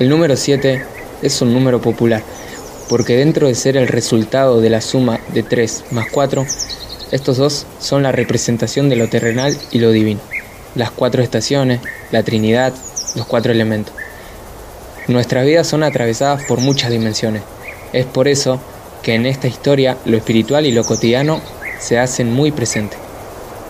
El número 7 es un número popular, porque dentro de ser el resultado de la suma de 3 más 4, estos dos son la representación de lo terrenal y lo divino, las cuatro estaciones, la Trinidad, los cuatro elementos. Nuestras vidas son atravesadas por muchas dimensiones. Es por eso que en esta historia lo espiritual y lo cotidiano se hacen muy presentes.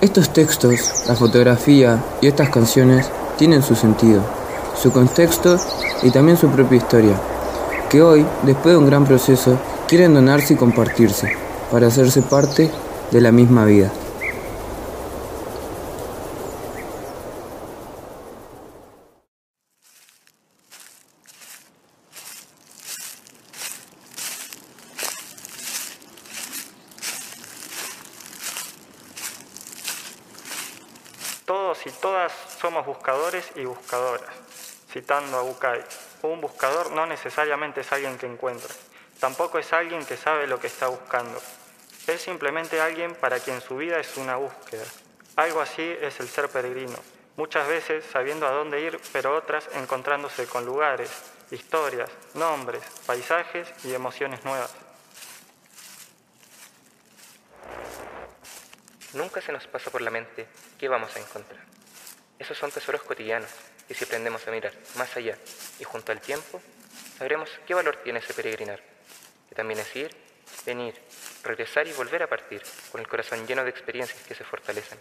Estos textos, la fotografía y estas canciones tienen su sentido, su contexto y también su propia historia, que hoy, después de un gran proceso, quieren donarse y compartirse, para hacerse parte de la misma vida. Y buscadoras. Citando a Bucay, un buscador no necesariamente es alguien que encuentra, tampoco es alguien que sabe lo que está buscando. Es simplemente alguien para quien su vida es una búsqueda. Algo así es el ser peregrino, muchas veces sabiendo a dónde ir, pero otras encontrándose con lugares, historias, nombres, paisajes y emociones nuevas. Nunca se nos pasa por la mente qué vamos a encontrar. Esos son tesoros cotidianos y si aprendemos a mirar más allá y junto al tiempo, sabremos qué valor tiene ese peregrinar, que también es ir, venir, regresar y volver a partir con el corazón lleno de experiencias que se fortalecen.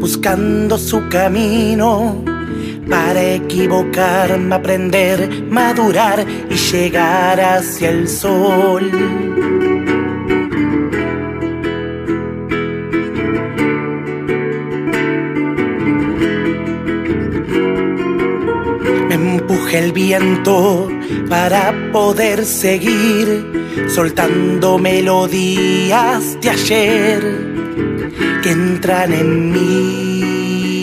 Buscando su camino para equivocarme, aprender, madurar y llegar hacia el sol. Me empuja el viento para poder seguir soltando melodías de ayer que entran en mí.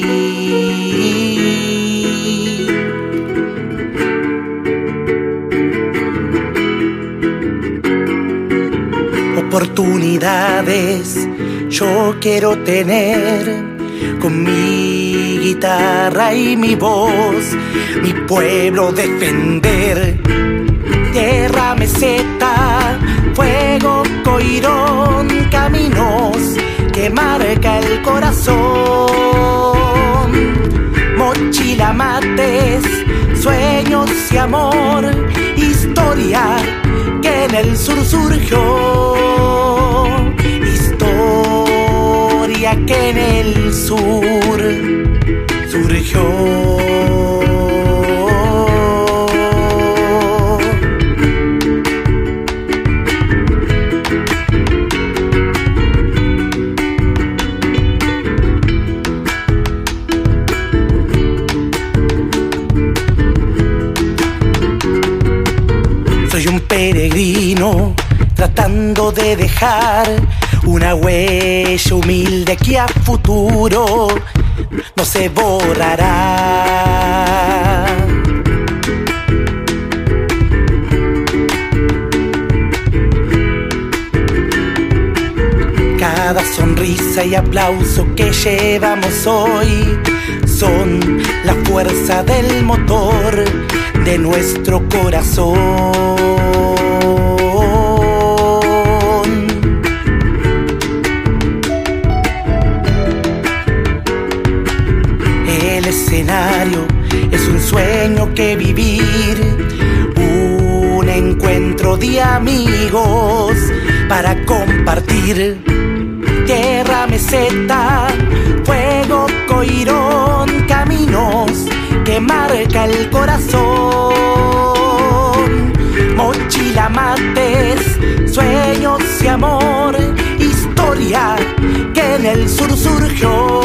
Oportunidades yo quiero tener con mi guitarra y mi voz, mi pueblo defender. Tierra, meseta, fuego, coirón, caminos que marca el corazón. Mochila, mates, sueños y amor, historia que en el sur surgió. Historia que en el sur surgió. De dejar una huella humilde que a futuro no se borrará. Cada sonrisa y aplauso que llevamos hoy son la fuerza del motor de nuestro corazón. Que vivir, un encuentro de amigos para compartir. Tierra, meseta, fuego, coirón, caminos que marca el corazón. Mochila, mates, sueños y amor, historia que en el sur surgió.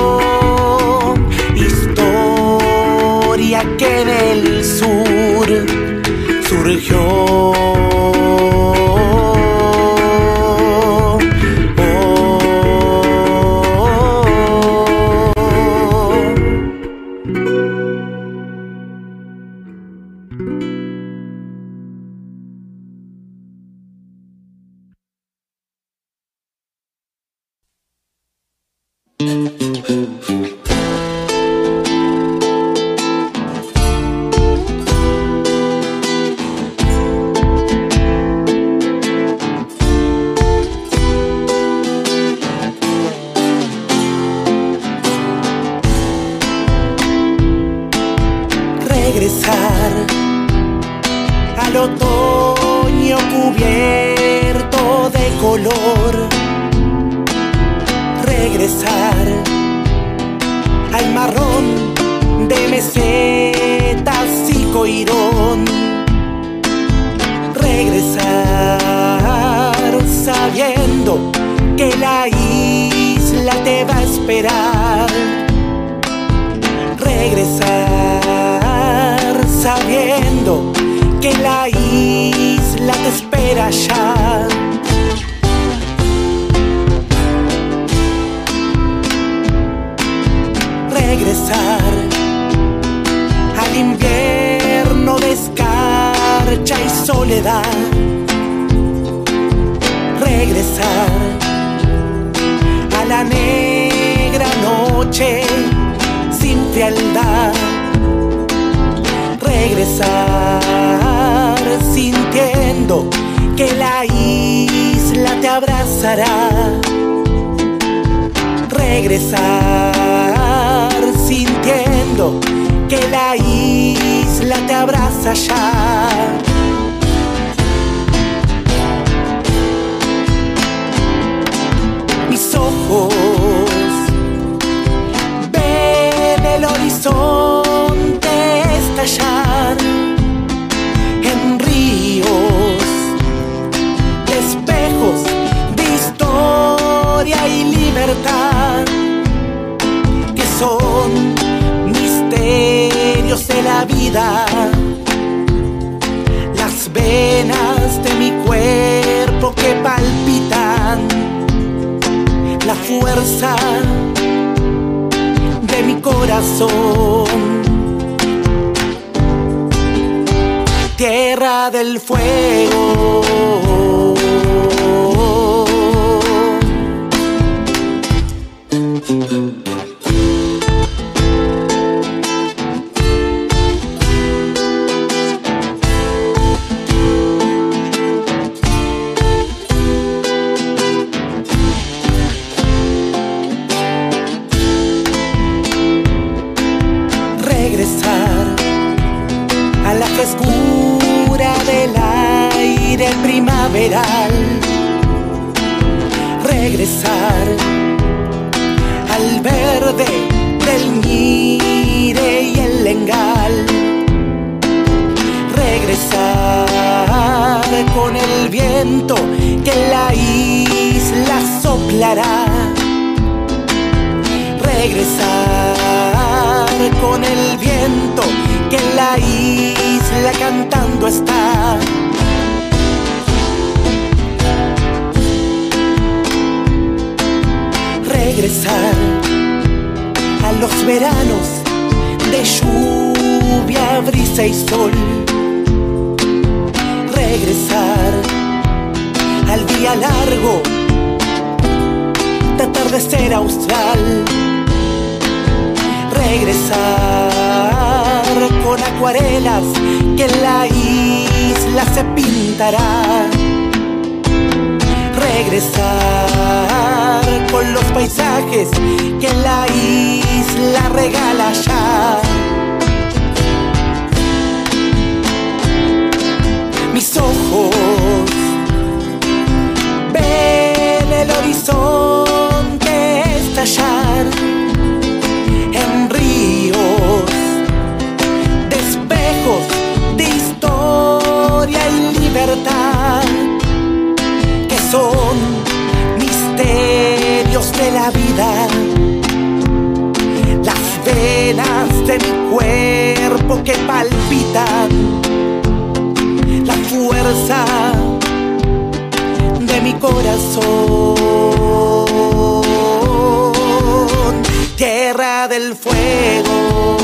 Y coirón, regresar soledad. Regresar a la negra noche sin frialdad. Regresar sintiendo que la isla te abrazará. Regresar sintiendo que la isla te abraza ya. Ojos. Ven el horizonte estallar en ríos de espejos de historia y libertad que son misterios de la vida. Las venas de mi cuerpo que palpitan la fuerza de mi corazón. Tierra del fuego. Que la isla soplará regresar con el viento que la isla cantando está. Regresar a los veranos de lluvia, brisa y sol. Regresar al día largo de atardecer austral regresar con acuarelas que la isla se pintará. Regresar con los paisajes que la isla regala ya. En ríos de de historia y libertad que son misterios de la vida. Las venas de mi cuerpo que palpitan casa de mi corazón, tierra del fuego